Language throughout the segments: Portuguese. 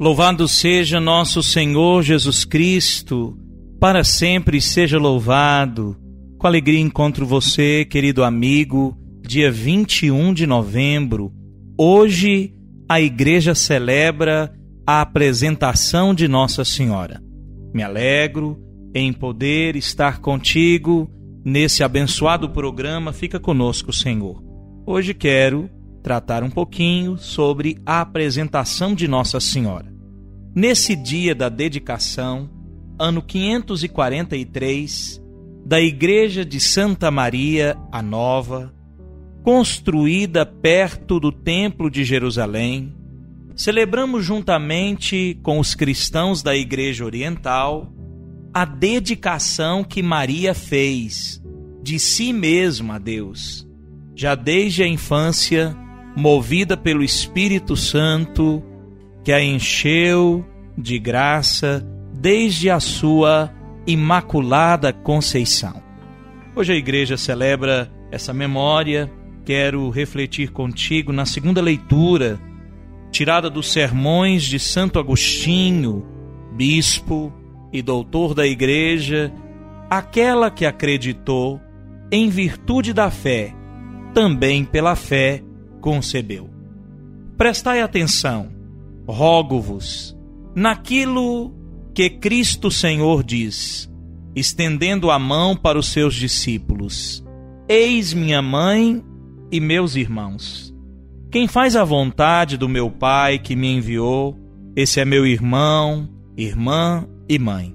Louvado seja nosso Senhor Jesus Cristo, para sempre seja louvado. Com alegria encontro você, querido amigo, dia 21 de novembro. Hoje a igreja celebra a apresentação de Nossa Senhora. Me alegro em poder estar contigo nesse abençoado programa. Fica conosco, Senhor. Hoje quero tratar um pouquinho sobre a apresentação de Nossa Senhora. Nesse dia da dedicação, ano 543, da Igreja de Santa Maria a Nova, construída perto do Templo de Jerusalém, celebramos juntamente com os cristãos da Igreja Oriental a dedicação que Maria fez de si mesma a Deus, já desde a infância movida pelo Espírito Santo, que a encheu de graça desde a sua imaculada conceição. Hoje a igreja celebra essa memória. Quero refletir contigo na segunda leitura, tirada dos sermões de Santo Agostinho, bispo e doutor da igreja, aquela que acreditou em virtude da fé, também pela fé concebeu. Prestai atenção, rogo-vos, naquilo que Cristo Senhor diz, estendendo a mão para os seus discípulos: Eis minha mãe e meus irmãos. Quem faz a vontade do meu Pai que me enviou, esse é meu irmão, irmã e mãe.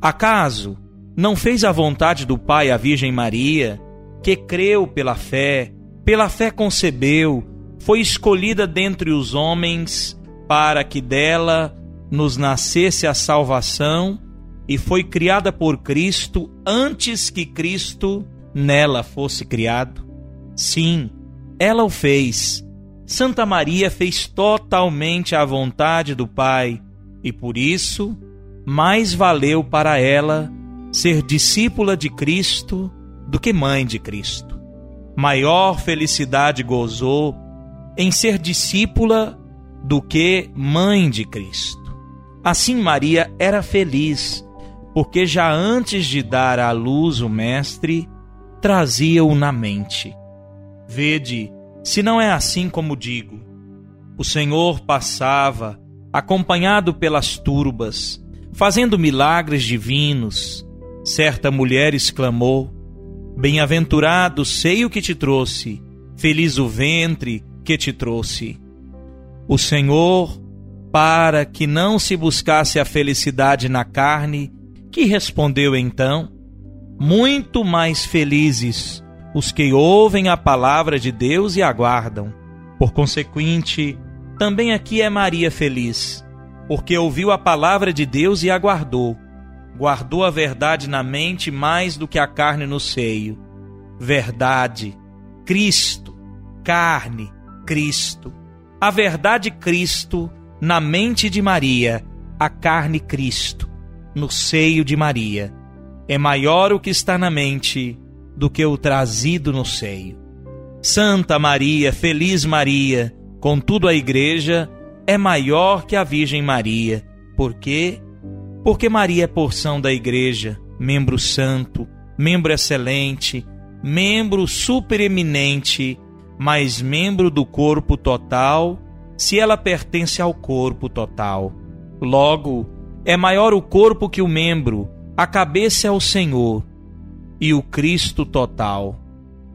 Acaso não fez a vontade do Pai a Virgem Maria, que creu pela fé, pela fé concebeu, foi escolhida dentre os homens para que dela nos nascesse a salvação e foi criada por Cristo antes que Cristo nela fosse criado? Sim, ela o fez. Santa Maria fez totalmente a vontade do Pai e por isso mais valeu para ela ser discípula de Cristo do que mãe de Cristo maior felicidade gozou em ser discípula do que mãe de Cristo. Assim, Maria era feliz, porque já antes de dar à luz o Mestre, trazia-o na mente. Vede, se não é assim como digo. O Senhor passava, acompanhado pelas turbas, fazendo milagres divinos. Certa mulher exclamou: Bem-aventurado sei o que te trouxe, feliz o ventre que te trouxe. O Senhor, para que não se buscasse a felicidade na carne, que respondeu então: Muito mais felizes os que ouvem a palavra de Deus e aguardam. Por consequente, também aqui é Maria feliz, porque ouviu a palavra de Deus e aguardou guardou a verdade na mente mais do que a carne no seio. Verdade, Cristo, carne, Cristo. A verdade, Cristo, na mente de Maria, a carne, Cristo, no seio de Maria. É maior o que está na mente do que o trazido no seio. Santa Maria, feliz Maria, contudo a Igreja é maior que a Virgem Maria, porque porque Maria é porção da Igreja, membro santo, membro excelente, membro supereminente, mas membro do corpo total, se ela pertence ao corpo total. Logo, é maior o corpo que o membro, a cabeça é o Senhor, e o Cristo total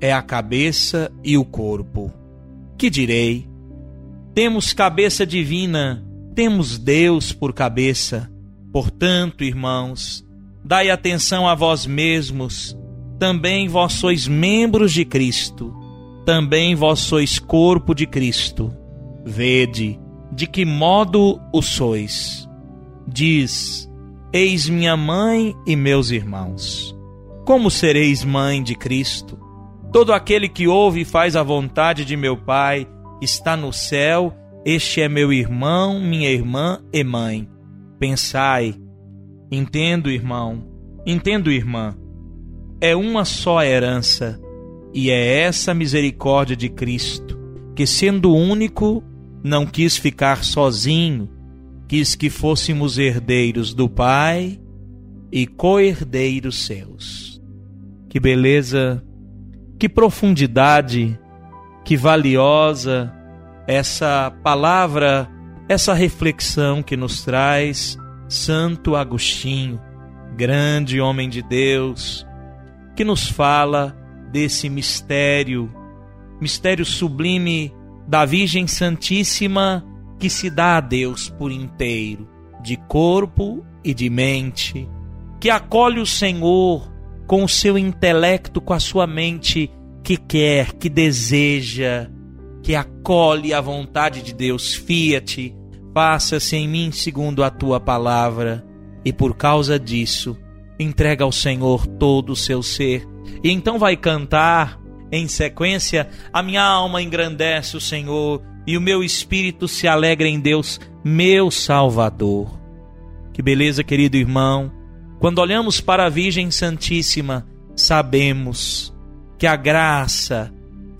é a cabeça e o corpo. Que direi? Temos cabeça divina, temos Deus por cabeça Portanto, irmãos, dai atenção a vós mesmos, também vós sois membros de Cristo. Também vós sois corpo de Cristo. Vede de que modo o sois. Diz: Eis minha mãe e meus irmãos. Como sereis mãe de Cristo? Todo aquele que ouve e faz a vontade de meu Pai está no céu, este é meu irmão, minha irmã e mãe. Pensai, entendo, irmão, entendo, irmã, é uma só herança, e é essa misericórdia de Cristo, que sendo único, não quis ficar sozinho, quis que fôssemos herdeiros do Pai e co-herdeiros seus. Que beleza, que profundidade, que valiosa essa palavra, essa reflexão que nos traz Santo Agostinho, grande homem de Deus, que nos fala desse mistério, mistério sublime da Virgem Santíssima que se dá a Deus por inteiro, de corpo e de mente, que acolhe o Senhor com o seu intelecto, com a sua mente, que quer, que deseja, que acolhe a vontade de Deus. Fiat, faça-se em mim segundo a tua palavra, e por causa disso, entrega ao Senhor todo o seu ser, e então vai cantar em sequência: A minha alma engrandece o Senhor e o meu espírito se alegra em Deus, meu Salvador. Que beleza, querido irmão. Quando olhamos para a Virgem Santíssima, sabemos que a graça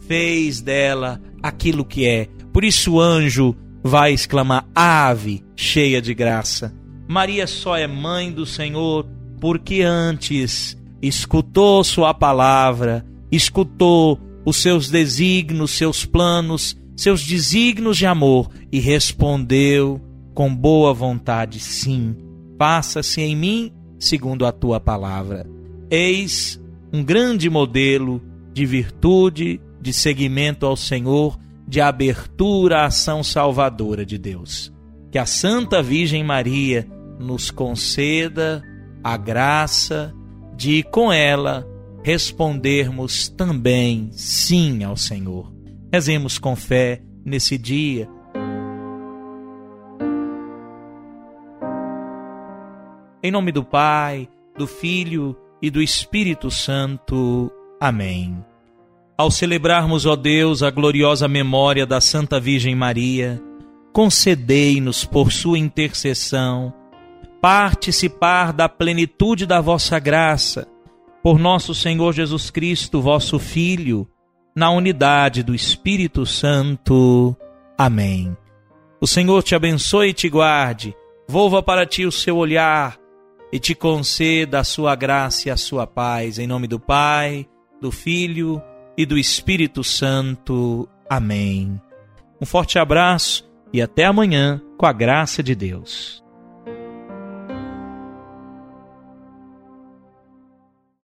fez dela aquilo que é. Por isso o anjo vai exclamar: Ave, cheia de graça. Maria só é mãe do Senhor porque antes escutou Sua palavra, escutou os seus desígnios, seus planos, seus desígnios de amor e respondeu com boa vontade: Sim, faça-se em mim segundo a tua palavra. Eis um grande modelo de virtude, de seguimento ao Senhor, de abertura à ação salvadora de Deus. Que a Santa Virgem Maria nos conceda a graça de, com ela, respondermos também sim ao Senhor. Rezemos com fé nesse dia. Em nome do Pai, do Filho e do Espírito Santo. Amém. Ao celebrarmos, ó Deus, a gloriosa memória da Santa Virgem Maria, concedei-nos, por sua intercessão, participar da plenitude da vossa graça, por nosso Senhor Jesus Cristo, vosso Filho na unidade do Espírito Santo. Amém. O Senhor te abençoe e te guarde, volva para ti o seu olhar e te conceda a sua graça e a sua paz. Em nome do Pai, do Filho e do Espírito Santo. Amém. Um forte abraço e até amanhã, com a graça de Deus.